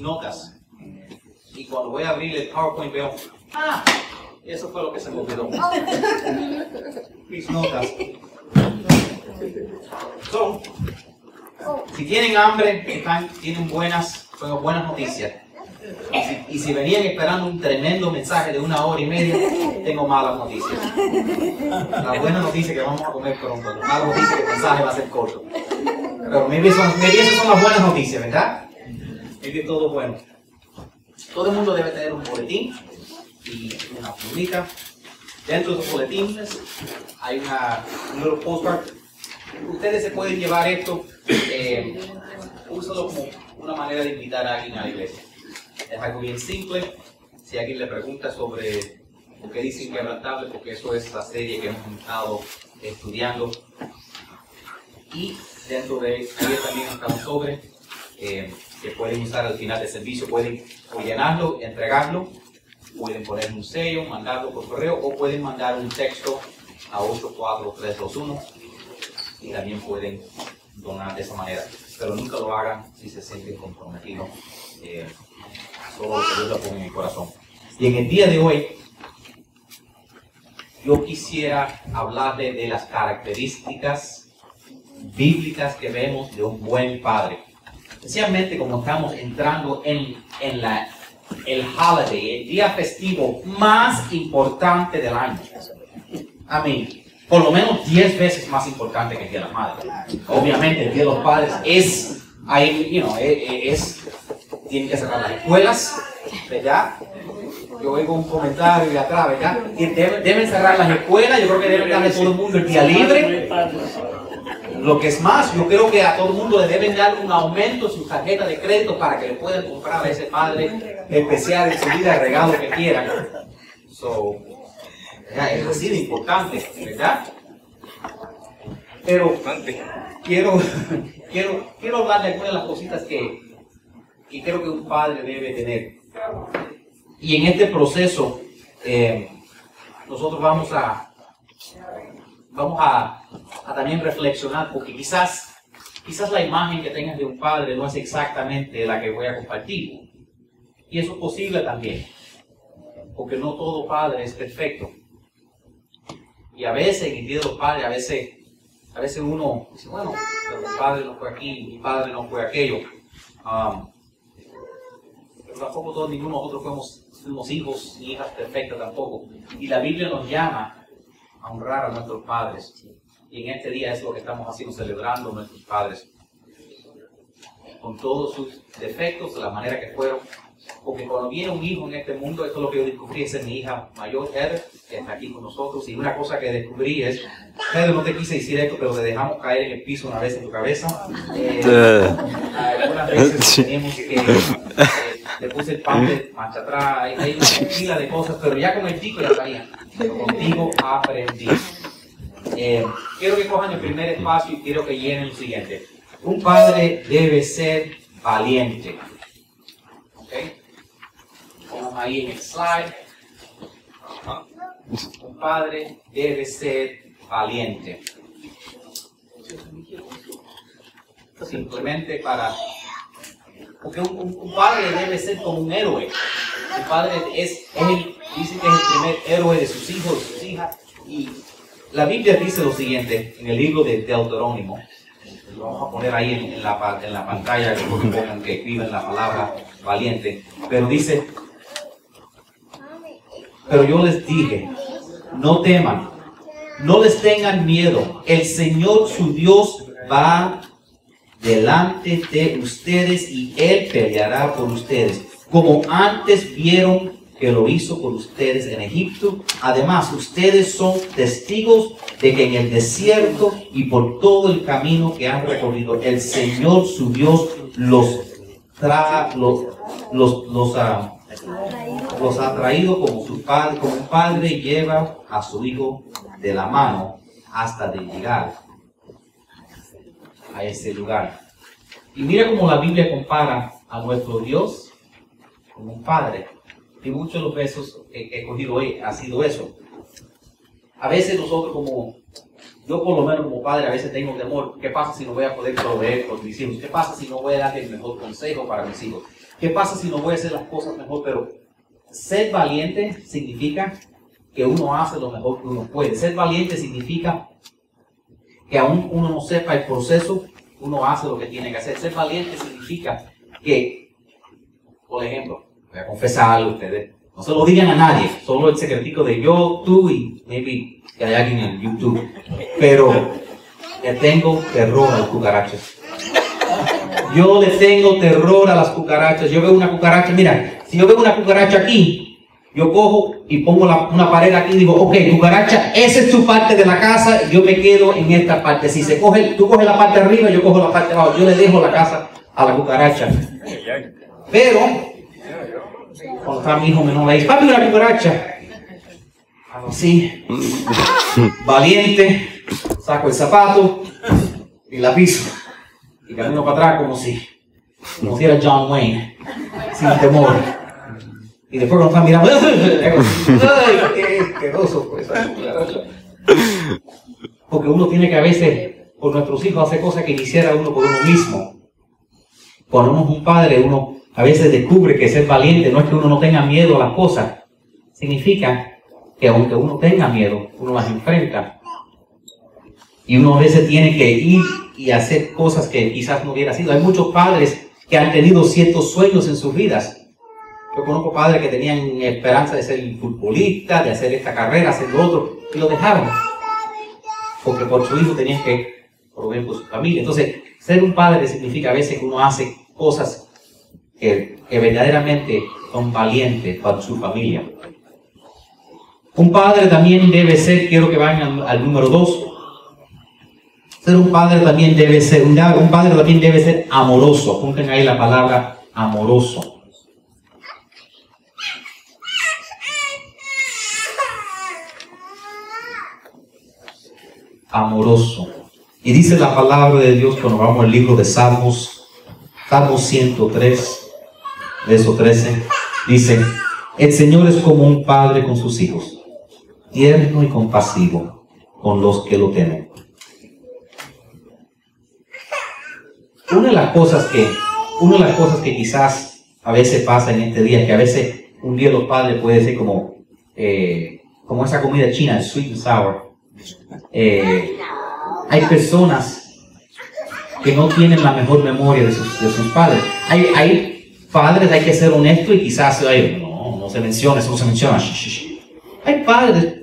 notas. Y cuando voy a abrir el PowerPoint veo, ah, eso fue lo que se me olvidó. mis notas. So, si tienen hambre, están, tienen buenas, buenas noticias. Y si, y si venían esperando un tremendo mensaje de una hora y media, tengo malas noticias. La buena noticia es que vamos a comer pronto. La mala noticia es que el mensaje va a ser corto. Pero maybe, son, maybe esas son las buenas noticias, ¿verdad? Maybe todo bueno. Todo el mundo debe tener un boletín y una plumita. Dentro de los boletines hay una, un little postcard. Ustedes se pueden llevar esto, eh, úsalo como una manera de invitar a alguien a la iglesia. Es algo bien simple. Si alguien le pregunta sobre por qué dice inquebrantable, porque eso es la serie que hemos estado estudiando. Y dentro de ahí también está un sobre eh, que pueden usar al final del servicio. Pueden o llenarlo, entregarlo, pueden poner un sello, mandarlo por correo o pueden mandar un texto a 84321 y también pueden donar de esa manera. Pero nunca lo hagan si se sienten comprometidos. Eh, solo lo que Dios lo pone en mi corazón. Y en el día de hoy, yo quisiera hablarle de las características bíblicas que vemos de un buen padre. Especialmente como estamos entrando en, en la, el holiday, el día festivo más importante del año. Amén. Por lo menos 10 veces más importante que el Día de la Madre. Obviamente el Día de los Padres es, ahí, you know, es, tienen que cerrar las escuelas, ¿verdad? Yo oigo un comentario de atrás, ¿verdad? Deben, deben cerrar las escuelas, yo creo que deben darle todo el mundo el día libre. Lo que es más, yo creo que a todo el mundo le deben dar un aumento en su tarjeta de crédito para que le puedan comprar a ese padre especial en su vida el regalo que quieran. So, es así de importante, ¿verdad? Pero quiero, quiero, quiero hablar de algunas de las cositas que, que creo que un padre debe tener. Y en este proceso, eh, nosotros vamos a, vamos a, a, también reflexionar, porque quizás, quizás la imagen que tengas de un padre no es exactamente la que voy a compartir. Y eso es posible también, porque no todo padre es perfecto. Y a veces, en el día de los padres, a veces, a veces uno dice, bueno, pero mi padre no fue aquí, mi padre no fue aquello. Um, pero tampoco todos, ninguno de nosotros fuimos, fuimos hijos ni hijas perfectas tampoco. Y la Biblia nos llama a honrar a nuestros padres. Y en este día es lo que estamos haciendo, celebrando a nuestros padres. Con todos sus defectos, de la manera que fueron. Porque cuando viene un hijo en este mundo, esto es lo que yo descubrí, esa es mi hija mayor, Heather, que está aquí con nosotros. Y una cosa que descubrí es, Heather, no te quise decir esto, pero te dejamos caer en el piso una vez en tu cabeza. Eh, algunas veces tenemos que... Eh, le puse el pan de mancha atrás, hay, hay una pila de cosas, pero ya con el chico ya sabía. Contigo aprendí. Eh, quiero que cojan el primer espacio y quiero que llenen el siguiente. Un padre debe ser valiente. ¿Ok? Pongan ahí en el slide. Un padre debe ser valiente. Simplemente para porque un, padre debe ser como un héroe. El padre es, es el, dice que es el primer héroe de sus hijos, de sus hijas. Y la Biblia dice lo siguiente en el libro de Deuterónimo. Lo vamos a poner ahí en, en, la, en la, pantalla que pongan que escriban la palabra valiente. Pero dice, pero yo les dije, no teman, no les tengan miedo. El Señor su Dios va delante de ustedes y Él peleará por ustedes, como antes vieron que lo hizo por ustedes en Egipto. Además, ustedes son testigos de que en el desierto y por todo el camino que han recorrido, el Señor su Dios los, tra los, los, los, uh, los ha traído como, su padre, como un padre lleva a su hijo de la mano hasta de llegar a ese lugar. Y mira cómo la Biblia compara a nuestro Dios como un padre. Y muchos de los versos que he cogido hoy ha sido eso. A veces nosotros como, yo por lo menos como padre, a veces tengo temor. ¿Qué pasa si no voy a poder proveer por mis hijos? ¿Qué pasa si no voy a dar el mejor consejo para mis hijos? ¿qué pasa si no voy a hacer las cosas mejor? Pero ser valiente significa que uno hace lo mejor que uno puede. Ser valiente significa que aún uno no sepa el proceso, uno hace lo que tiene que hacer. Ser valiente significa que, por ejemplo, voy a confesar algo a ustedes, no se lo digan a nadie, solo el secretico de yo, tú y maybe que hay alguien en YouTube. Pero le tengo terror a las cucarachas. Yo le tengo terror a las cucarachas. Yo veo una cucaracha, mira, si yo veo una cucaracha aquí, yo cojo y pongo una pared aquí y digo, ok, cucaracha, esa es tu parte de la casa, yo me quedo en esta parte. Si se coge, tú coges la parte de arriba, yo cojo la parte de abajo, yo le dejo la casa a la cucaracha. Pero, cuando está mi hijo menor, dice, papi, una cucaracha. Así, valiente, saco el zapato y la piso. Y camino para atrás como si, como si era John Wayne, sin temor. Y después cuando están mirando, ¡ay, qué! Porque uno tiene que a veces, por nuestros hijos, hacer cosas que quisiera uno por uno mismo. Cuando uno es un padre, uno a veces descubre que ser valiente no es que uno no tenga miedo a las cosas. Significa que aunque uno tenga miedo, uno las enfrenta. Y uno a veces tiene que ir y hacer cosas que quizás no hubiera sido. Hay muchos padres que han tenido ciertos sueños en sus vidas yo conozco padres que tenían esperanza de ser futbolista, de hacer esta carrera, hacer lo otro, y lo dejaron. Porque por su hijo tenían que proveer por su familia. Entonces, ser un padre significa a veces que uno hace cosas que, verdaderamente son valientes para su familia. Un padre también debe ser, quiero que vayan al, número dos, ser un padre también debe ser, un, un padre también debe ser amoroso. Apunten ahí la palabra amoroso. Amoroso. Y dice la palabra de Dios cuando vamos al libro de Salmos, Salmos 103, verso 13, dice, el Señor es como un padre con sus hijos, tierno y compasivo con los que lo temen. Una de las cosas que, una de las cosas que quizás a veces pasa en este día, que a veces un día los padres puede ser como, eh, como esa comida china, sweet and sour, eh, hay personas que no tienen la mejor memoria de sus, de sus padres. Hay, hay, padres, hay que ser honesto y quizás, no, no se menciona, eso no se menciona. Hay padres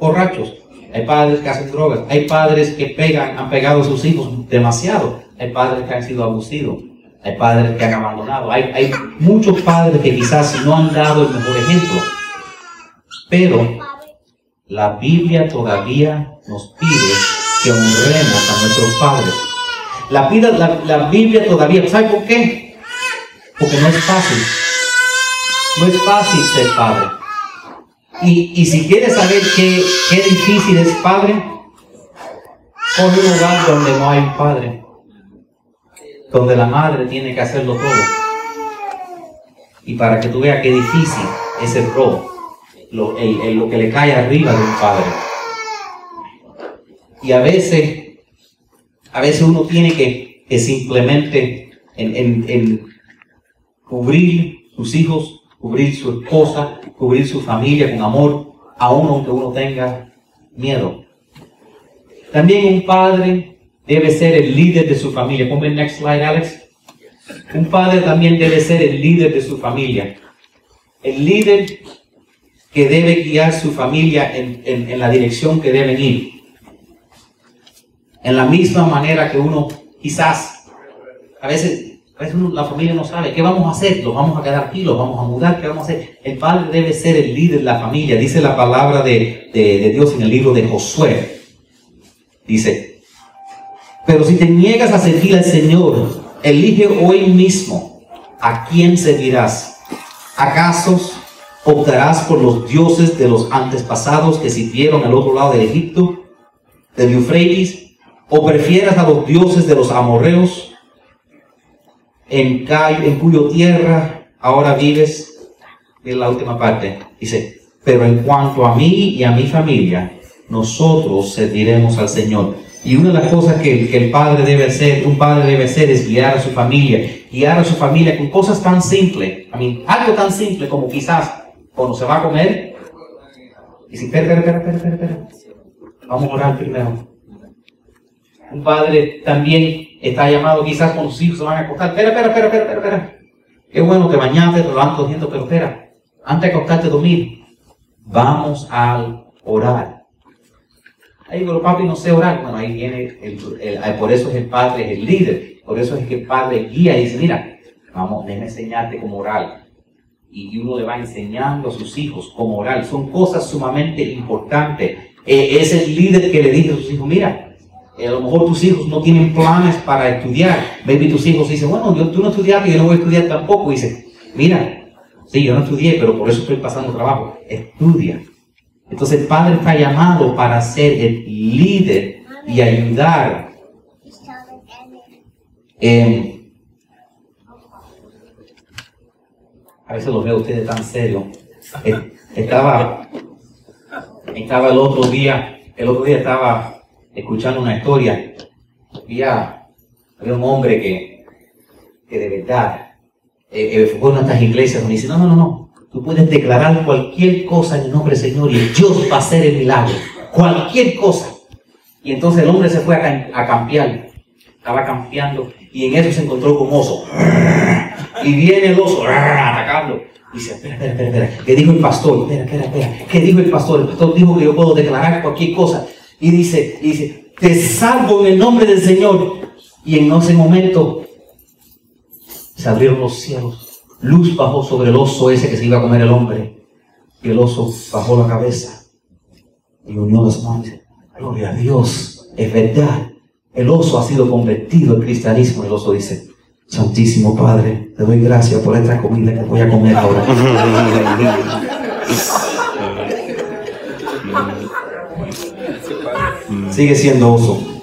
borrachos, hay padres que hacen drogas, hay padres que pegan, han pegado a sus hijos demasiado, hay padres que han sido abusivos, hay padres que han abandonado, hay, hay muchos padres que quizás no han dado el mejor ejemplo. Pero la Biblia todavía nos pide que honremos a nuestros padres. La, Biblia todavía, ¿sabe por qué? Porque no es fácil. No es fácil ser padre. Y, si quieres saber qué, qué difícil es padre, pon un lugar donde no hay padre. Donde la madre tiene que hacerlo todo. Y para que tú veas qué difícil es el rol lo, lo que le cae arriba de un padre. Y a veces, a veces uno tiene que, que simplemente en, en, cubrir sus hijos, cubrir su esposa, cubrir su familia con amor, aun aunque uno tenga miedo. También un padre debe ser el líder de su familia. Ponme el next slide, Alex. Un padre también debe ser el líder de su familia. El líder que debe guiar su familia en, la dirección que deben ir. En la misma manera que uno quizás, a veces, a veces la familia no sabe, ¿qué vamos a hacer? ¿Los vamos a quedar aquí? ¿Los vamos a mudar? ¿Qué vamos a hacer? El padre debe ser el líder de la familia. Dice la palabra de, de Dios en el libro de Josué. Dice, pero si te niegas a servir al Señor, elige hoy mismo a quién seguirás. ¿Acaso optarás por los dioses de los antepasados que sirvieron al otro lado del Egipto, del Eufrates, o prefieras a los dioses de los amorreos, en, en cuyo tierra ahora vives. En la última parte dice, pero en cuanto a mí y a mi familia, nosotros serviremos al Señor. Y una de las cosas que, que, el padre debe hacer, un padre debe hacer, es guiar a su familia. guiar a su familia con cosas tan simples. A mí, algo tan simple como quizás cuando se va a comer, si, espera, espera, espera, espera, espera, vamos a orar primero. Un padre también está llamado quizás cuando sus hijos se van a acostar. Espera, espera, espera, espera, espera. Qué bueno que mañana te levantas diciendo, pero espera, antes de acostarte a dormir, vamos a orar. Ahí digo, papi, no sé orar. Bueno, ahí viene, por eso es el padre, es el líder. Por eso es que el padre guía y dice, mira, vamos, déjame enseñarte cómo orar. Y uno le va enseñando a sus hijos cómo orar. Son cosas sumamente importantes. Eh, es el líder que le dice a sus hijos, mira, eh, a lo mejor tus hijos no tienen planes para estudiar. Maybe tus hijos dicen, bueno, yo, tú no estudiaste, yo no voy a estudiar tampoco. Y dice, mira, sí, yo no estudié, pero por eso estoy pasando trabajo. Estudia. Entonces el padre está llamado para ser el líder y ayudar. Eh, a veces los veo a ustedes tan serios. Eh, estaba, estaba el otro día, el otro día estaba escuchando una historia, había, había un hombre que, que de verdad eh, eh, fue en estas iglesias donde dice, no, no, no, no, tú puedes declarar cualquier cosa en el nombre del Señor y Dios va a hacer el milagro, cualquier cosa. Y entonces el hombre se fue a, a campear, estaba campeando y en eso se encontró con oso. Y viene el oso atacando. Y dice, espera, espera, espera, espera. ¿Qué dijo el pastor? Espera, espera, espera. ¿Qué dijo el pastor? El pastor dijo que yo puedo declarar cualquier cosa. Y dice, dice, te salvo en el nombre del Señor. Y en ese momento se abrieron los cielos. Luz bajó sobre el oso ese que se iba a comer el hombre. Y el oso bajó la cabeza y unió las manos. Gloria a Dios, es verdad. El oso ha sido convertido al cristianismo. El oso dice, Santísimo Padre, te doy gracias por esta comida que voy a comer ahora. Sigue siendo oso.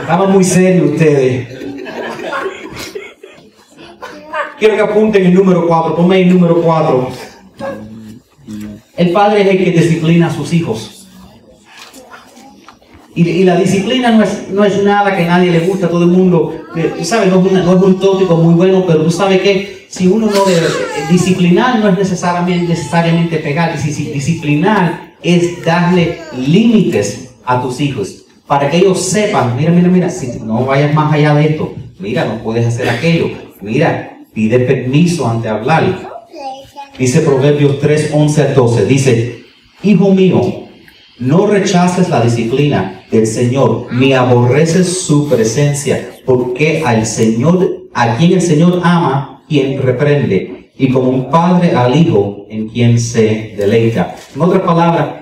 Estaban muy serios ustedes. Quiero que apunten el número 4. Ponme el número 4. El padre es el que disciplina a sus hijos. Y, la disciplina no es, no es nada que a nadie le gusta, a todo el mundo, tú sabes, no es, un tópico muy bueno, pero tú sabes que si uno no debe, disciplinar no es necesariamente, necesariamente pegar, disciplinar es darle límites a tus hijos, para que ellos sepan, mira, mira, mira, si no vayas más allá de esto, mira, no puedes hacer aquello, mira, pide permiso antes de hablar. Dice Proverbios 3, 11 a 12, dice, hijo mío, no rechaces la disciplina del Señor, ni aborreces su presencia, porque al Señor, a quien el Señor ama, quien reprende, y como un padre al hijo en quien se deleita. En otras palabras,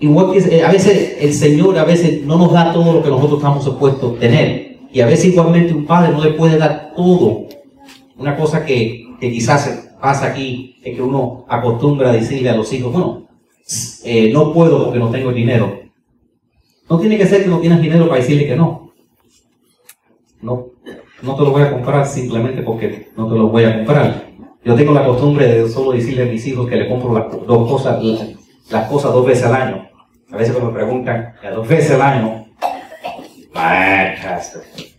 Igual que eh, a veces el Señor a veces no nos da todo lo que nosotros estamos supuestos a tener. Y a veces igualmente un padre no le puede dar todo. Una cosa que, quizás pasa aquí es que uno acostumbra a decirle a los hijos, bueno, eh, no puedo porque no tengo dinero. No tiene que ser que no tienes dinero para decirle que no. No, no te lo voy a comprar simplemente porque no te lo voy a comprar. Yo tengo la costumbre de solo decirle a mis hijos que le compro las dos cosas, las cosas dos veces al año. A veces cuando me preguntan, dos veces al año,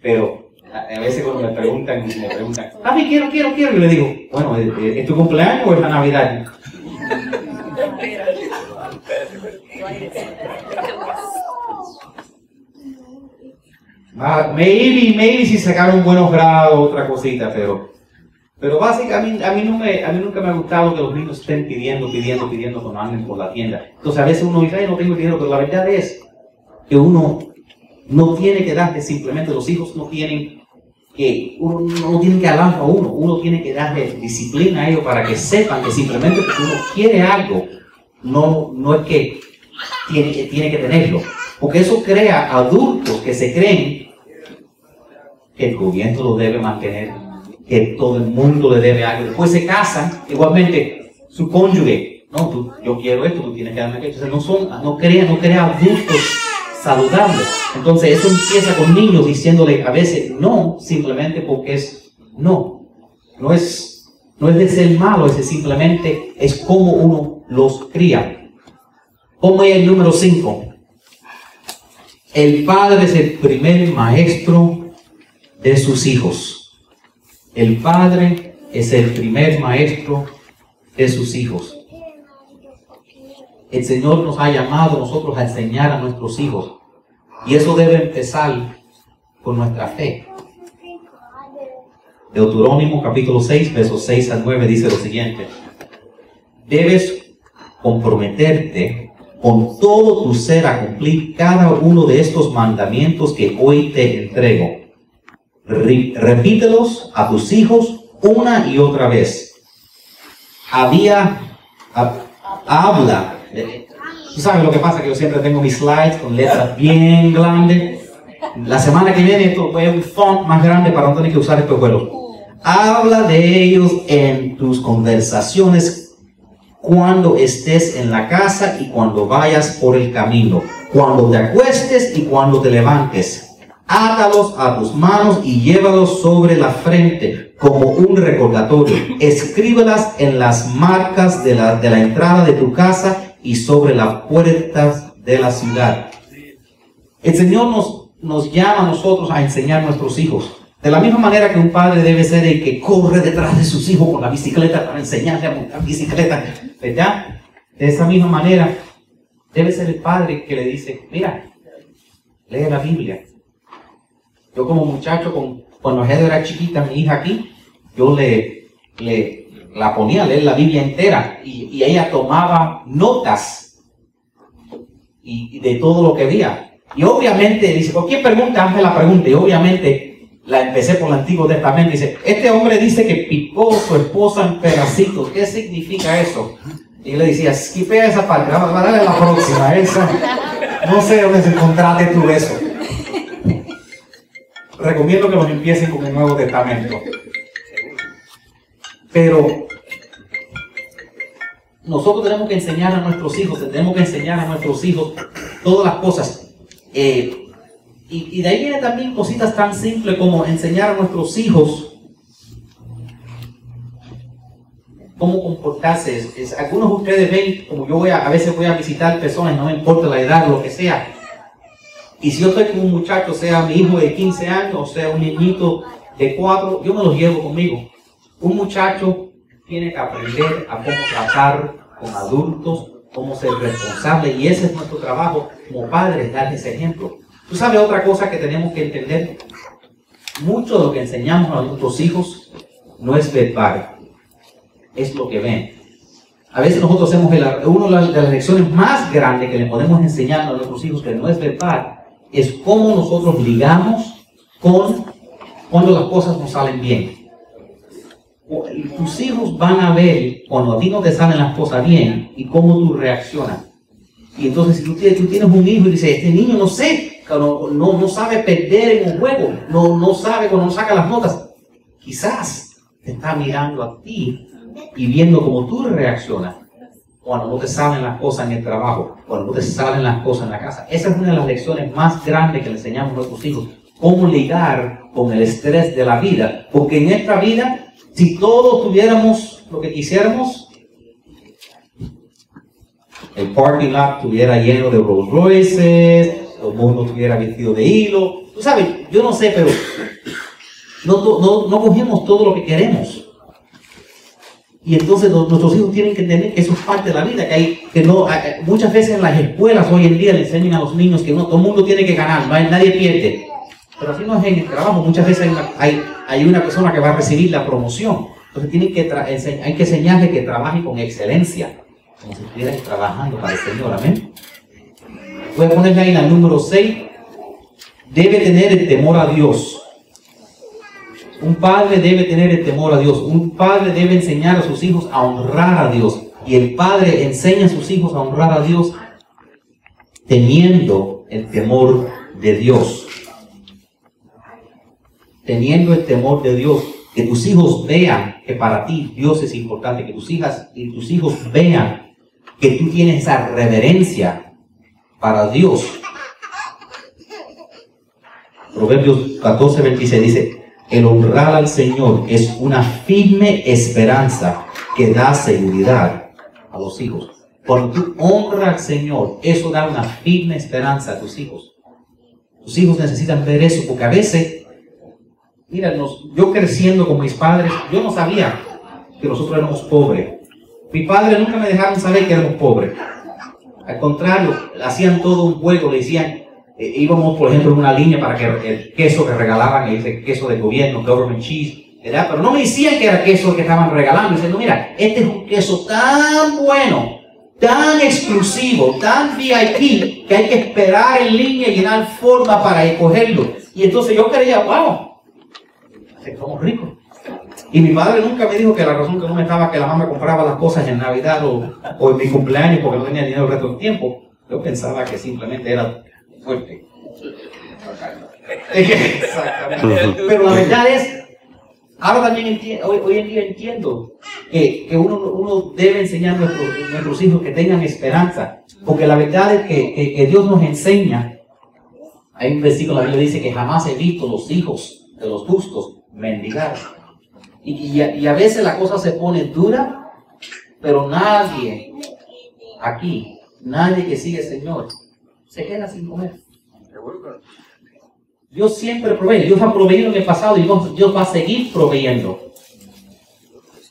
pero a veces cuando me preguntan, me preguntan, mí quiero, quiero, quiero, y le digo, bueno, ¿es tu cumpleaños o es la Navidad? Maybe, maybe si sacaron buenos grados, otra cosita, pero pero básicamente a mí nunca me ha gustado que los niños estén pidiendo, pidiendo, pidiendo cuando anden por la tienda. Entonces a veces uno dice, no tengo dinero, pero la verdad es que uno no tiene que darle simplemente, los hijos no tienen que, uno no tiene que hablar a uno, uno tiene que darle disciplina a ellos para que sepan que simplemente porque uno quiere algo, no, no es que tiene, que tiene que tenerlo. Porque eso crea adultos que se creen que el gobierno lo debe mantener que todo el mundo le debe algo. Después se casan, igualmente su cónyuge, no, tú, yo quiero esto, tú tienes que darme aquello. Entonces no son, no crea, no crea adultos saludables. Entonces eso empieza con niños diciéndole a veces no, simplemente porque es no. No es, no es de ser malo, es simplemente es como uno los cría. Como el número 5. El padre es el primer maestro de sus hijos. El padre es el primer maestro de sus hijos. El Señor nos ha llamado nosotros a enseñar a nuestros hijos. Y eso debe empezar con nuestra fe. Deuterónimo capítulo 6, versos 6 al 9 dice lo siguiente. Debes comprometerte con todo tu ser a cumplir cada uno de estos mandamientos que hoy te entrego. Repítelos a tus hijos una y otra vez. Había, habla. Tú sabes lo que pasa, que yo siempre tengo mis slides con letras bien grandes. La semana que viene esto voy a un font más grande para no tener que usar estos vuelos. Habla de ellos en tus conversaciones cuando estés en la casa y cuando vayas por el camino, cuando te acuestes y cuando te levantes. Átalos a tus manos y llévalos sobre la frente como un recordatorio. Escríbelas en las marcas de la, entrada de tu casa y sobre las puertas de la ciudad. El Señor nos, nos llama a nosotros a enseñar a nuestros hijos. De la misma manera que un padre debe ser el que corre detrás de sus hijos con la bicicleta para enseñarle a montar bicicleta, ¿verdad? De esa misma manera debe ser el padre que le dice, mira, lee la Biblia. Yo como muchacho, con, cuando Heather era chiquita, mi hija aquí, yo le, le la ponía a leer la Biblia entera y, ella tomaba notas y, de todo lo que veía. Y obviamente, dice, cualquier pregunta, hazme la pregunta. Y obviamente la empecé por el Antiguo Testamento. Dice, este hombre dice que picó su esposa en pedacitos. ¿Qué significa eso? Y le decía, skipea esa parte, darle la próxima. Esa. No sé dónde se encontraste tú eso. Recomiendo que los empiecen con el Nuevo Testamento. Pero nosotros tenemos que enseñar a nuestros hijos, tenemos que enseñar a nuestros hijos todas las cosas. Eh, y, de ahí vienen también cositas tan simples como enseñar a nuestros hijos cómo comportarse. algunos de ustedes ven, como yo voy a, a veces voy a visitar personas, no me importa la edad, lo que sea. Y si yo estoy con un muchacho, sea mi hijo de 15 años, o sea un niñito de 4, yo me los llevo conmigo. Un muchacho tiene que aprender a cómo tratar con adultos, cómo ser responsable, y ese es nuestro trabajo como padres, darles ese ejemplo. Tú sabes otra cosa que tenemos que entender. Mucho de lo que enseñamos a nuestros hijos no es verbal, es lo que ven. A veces nosotros hacemos una de las lecciones más grandes que le podemos enseñar a nuestros hijos que no es verbal, es cómo nosotros ligamos con cuando las cosas no salen bien. Tus hijos van a ver cuando a ti no te salen las cosas bien y cómo tú reaccionas. Y entonces si tú tienes, un hijo y dices, este niño no sé, no, no, sabe perder en un juego, no, no sabe cuando saca las notas. Quizás te está mirando a ti y viendo cómo tú reaccionas cuando no te salen las cosas en el trabajo, cuando no te salen las cosas en la casa. Esa es una de las lecciones más grandes que le enseñamos a nuestros hijos. Cómo ligar con el estrés de la vida. Porque en esta vida, si todos tuviéramos lo que quisiéramos, el parking lot estuviera lleno de Rolls Royces, el mundo estuviera vestido de hilo. Tú sabes, yo no sé, pero no, no, no cogemos todo lo que queremos. Y entonces nuestros hijos tienen que que eso es parte de la vida, que, hay, que no, muchas veces en las escuelas hoy en día le enseñan a los niños que no, todo el mundo tiene que ganar, nadie pierde. Pero así no es en el trabajo, muchas veces hay una, hay, hay una persona que va a recibir la promoción. Entonces tienen que hay que enseñarle que trabaje con excelencia, como si estuviera trabajando para el Señor, amén. Voy a ponerle ahí la número 6. Debe tener el temor a Dios. Un padre debe tener el temor a Dios. Un padre debe enseñar a sus hijos a honrar a Dios. Y el padre enseña a sus hijos a honrar a Dios teniendo el temor de Dios. Teniendo el temor de Dios. Que tus hijos vean que para ti Dios es importante. Que tus hijas y tus hijos vean que tú tienes esa reverencia para Dios. Proverbios 14, 26 dice, el honrar al Señor es una firme esperanza que da seguridad a los hijos. Cuando tú honras al Señor, eso da una firme esperanza a tus hijos. Tus hijos necesitan ver eso porque a veces mira, yo creciendo con mis padres, yo no sabía que nosotros éramos pobres. Mi padre nunca me dejaron saber que éramos pobres. Al contrario, hacían todo un juego, le decían, eh, íbamos por ejemplo en una línea para que el queso que regalaban, ese queso de gobierno, government cheese, ¿verdad? Pero no me decían que era queso que estaban regalando, diciendo, mira, este es un queso tan bueno, tan exclusivo, tan VIP, que hay que esperar en línea y llenar forma para escogerlo. Y entonces yo creía, wow, somos ricos. Y mi padre nunca me dijo que la razón que no me estaba que la mamá compraba las cosas en Navidad o, en mi cumpleaños porque no tenía dinero el resto del tiempo. Yo pensaba que simplemente era fuerte. Pero la verdad es, ahora también hoy, en día entiendo que, uno, uno, debe enseñar a nuestros, nuestros, hijos que tengan esperanza. Porque la verdad es que, que Dios nos enseña. Hay un versículo, la Biblia dice que jamás he visto los hijos de los justos mendigar. Y, y, a, veces la cosa se pone dura, pero nadie aquí, nadie que sigue Señor, se queda sin comer. Dios siempre provee. Dios ha proveído en el pasado y Dios va a seguir proveyendo.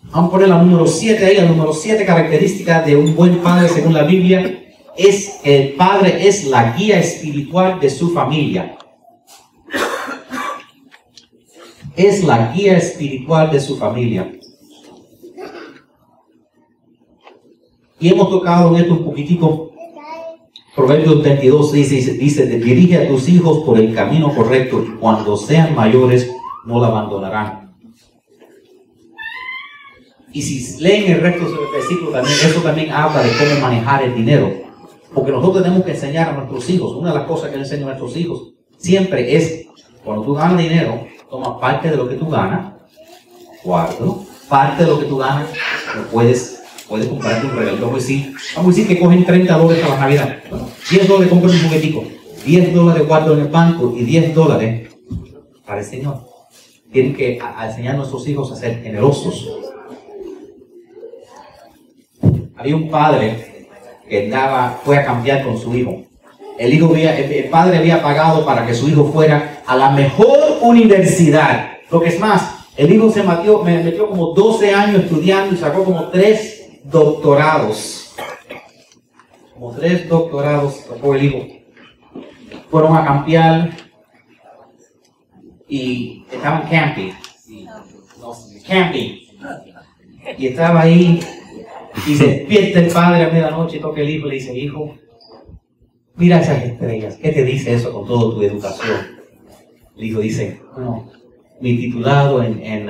Vamos a poner la número 7 ahí, la número 7 característica de un buen padre según la Biblia es el padre es la guía espiritual de su familia. es la guía espiritual de su familia. Y hemos tocado en esto un poquitico. Proverbios 22 dice, dice, dirige a tus hijos por el camino correcto y cuando sean mayores no la abandonarán. Y si leen el resto del versículo también, eso también habla de cómo manejar el dinero. Porque nosotros tenemos que enseñar a nuestros hijos, una de las cosas que le enseño a nuestros hijos siempre es, cuando tú ganas dinero, toma parte de lo que tú ganas, cuarto, parte de lo que tú ganas, lo puedes, puedes comprarte un regalo. Vamos a decir que cogen 30 dólares para la Navidad. 10 dólares compran un juguetico, 10 dólares guardo en el banco y 10 dólares para el Señor. Tienen que enseñar a nuestros hijos a ser generosos. Había un padre que andaba, fue a cambiar con su hijo. El, hijo el padre había pagado para que su hijo fuera a la mejor universidad. Lo que es más, el hijo se metió, me metió como 12 años estudiando y sacó como tres doctorados. Como tres doctorados sacó el hijo. Fueron a campear y estaban camping. camping. Y estaba ahí y se despierta el padre a medianoche toca el hijo y le dice, hijo, mira esas estrellas. ¿Qué te dice eso con toda tu educación? El hijo dice, no, mi titulado en, en,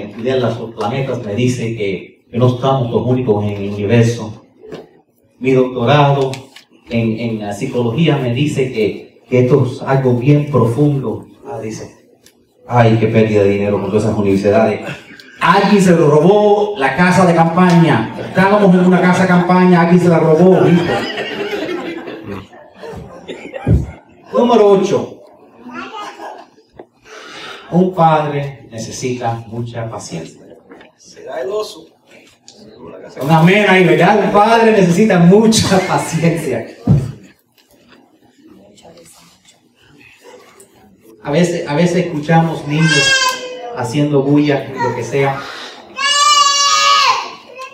estudiar los planetas me dice que, no estamos los únicos en el universo. Mi doctorado en, en psicología me dice que, esto es algo bien profundo. Ah, dice, ay, qué pérdida de dinero con todas esas universidades. Alguien se lo robó la casa de campaña. Estábamos en una casa de campaña, alguien se la robó, hijo. Número 8. Un padre necesita mucha paciencia. Será el oso. Un amén ahí, ¿verdad? Un padre necesita mucha paciencia. A veces, a veces escuchamos niños haciendo bulla, lo que sea.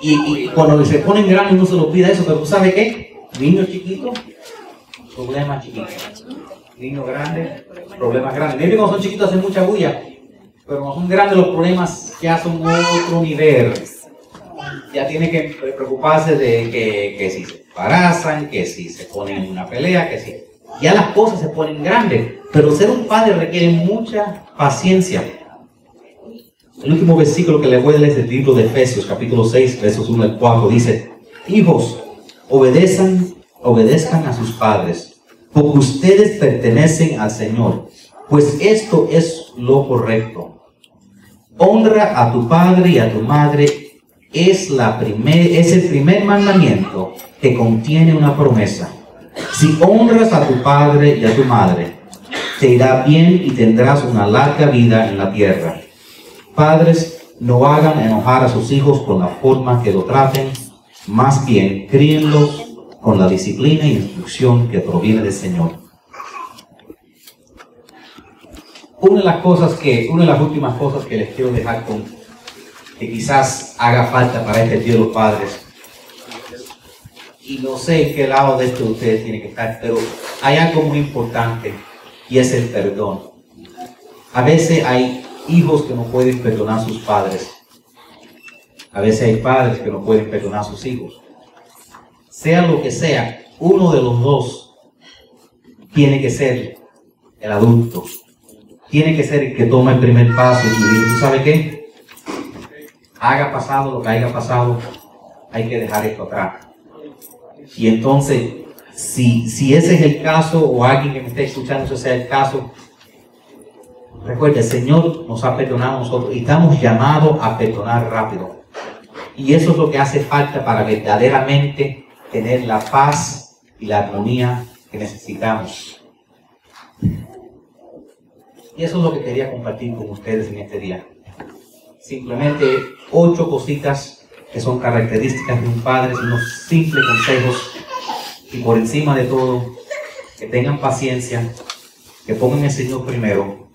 Y, cuando se ponen grandes no se lo pida eso, pero tú sabes qué? Niños chiquitos, problemas chiquitos niños grandes, problemas grandes. Maybe cuando son chiquitos hacen mucha bulla, pero cuando son grandes los problemas ya son otro nivel. Ya tiene que preocuparse de que, que si se embarazan, que si se ponen en una pelea, que si... Ya las cosas se ponen grandes, pero ser un padre requiere mucha paciencia. El último versículo que le voy a leer es el libro de Efesios, capítulo 6, versos 1 al 4, dice, Hijos, obedezcan, obedezcan a sus padres porque ustedes pertenecen al Señor, pues esto es lo correcto. Honra a tu padre y a tu madre es, la primer, es el primer mandamiento que contiene una promesa. Si honras a tu padre y a tu madre, te irá bien y tendrás una larga vida en la tierra. Padres, no hagan enojar a sus hijos con la forma que lo traten, más bien críenlos con la disciplina e instrucción que proviene del Señor. una de las cosas que, una de las últimas cosas que les quiero dejar con, que quizás haga falta para este Día de los Padres, y no sé en qué lado de esto ustedes tienen que estar, pero hay algo muy importante y es el perdón. A veces hay hijos que no pueden perdonar a sus padres. A veces hay padres que no pueden perdonar a sus hijos. Sea lo que sea, uno de los dos tiene que ser el adulto. Tiene que ser el que toma el primer paso y dice, ¿tú sabes qué? Haga pasado lo que haya pasado, hay que dejar esto atrás. Y entonces, si, si ese es el caso, o alguien que me esté escuchando, ese sea el caso, recuerde, el Señor nos ha perdonado a nosotros y estamos llamados a perdonar rápido. Y eso es lo que hace falta para verdaderamente tener la paz y la armonía que necesitamos. Y eso es lo que quería compartir con ustedes en este día. Simplemente ocho cositas que son características de un padre, unos simples consejos y por encima de todo, que tengan paciencia, que pongan el Señor primero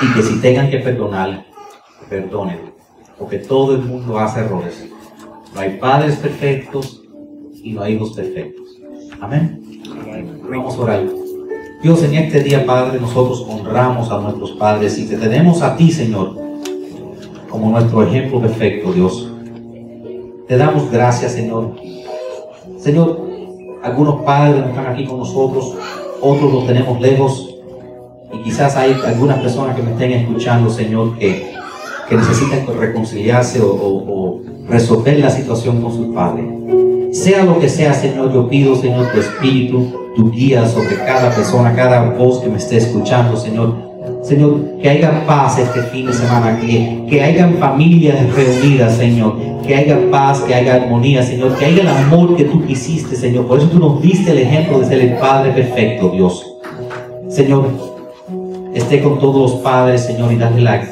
y que si tengan que perdonar, perdonen, porque todo el mundo hace errores. No hay padres perfectos y no hay hijos perfectos. Amén. Vamos a orar. Dios, en este día, Padre, nosotros honramos a nuestros padres y te tenemos a ti, Señor, como nuestro ejemplo perfecto, Dios. Te damos gracias, Señor. Señor, algunos padres están aquí con nosotros, otros los tenemos lejos y quizás hay algunas personas que me estén escuchando, Señor, que, que necesitan reconciliarse o, o resolver la situación con sus padres. Sea lo que sea, Señor, yo pido, Señor, tu espíritu, tu guía sobre cada persona, cada voz que me esté escuchando, Señor Señor, que haya paz este fin de semana, que, que hayan familias reunidas, Señor, que haya paz, que haya armonía, Señor, que haya el amor que tú quisiste, Señor. Por eso tú nos diste el ejemplo de ser el Padre perfecto, Dios. Señor, esté con todos los padres, Señor, y dale la,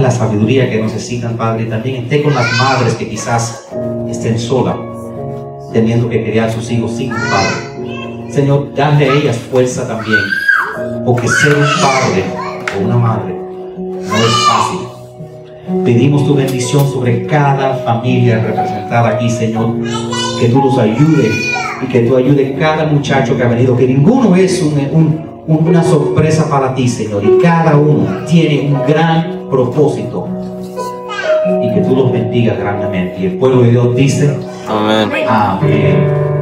la sabiduría que necesitan, Padre. También esté con las madres que quizás estén solas, teniendo que criar sus hijos sin padre. Señor, dale a ellas fuerza también, porque ser un padre una madre no es fácil. Pedimos tu bendición sobre cada familia representada aquí, Señor. Que tú los ayudes y que tú ayudes cada muchacho que ha venido. Que ninguno es una sorpresa para ti, Señor. Y cada uno tiene un gran propósito. Y que tú los bendigas grandemente. Y el pueblo de Dios dice: Amén. Amén.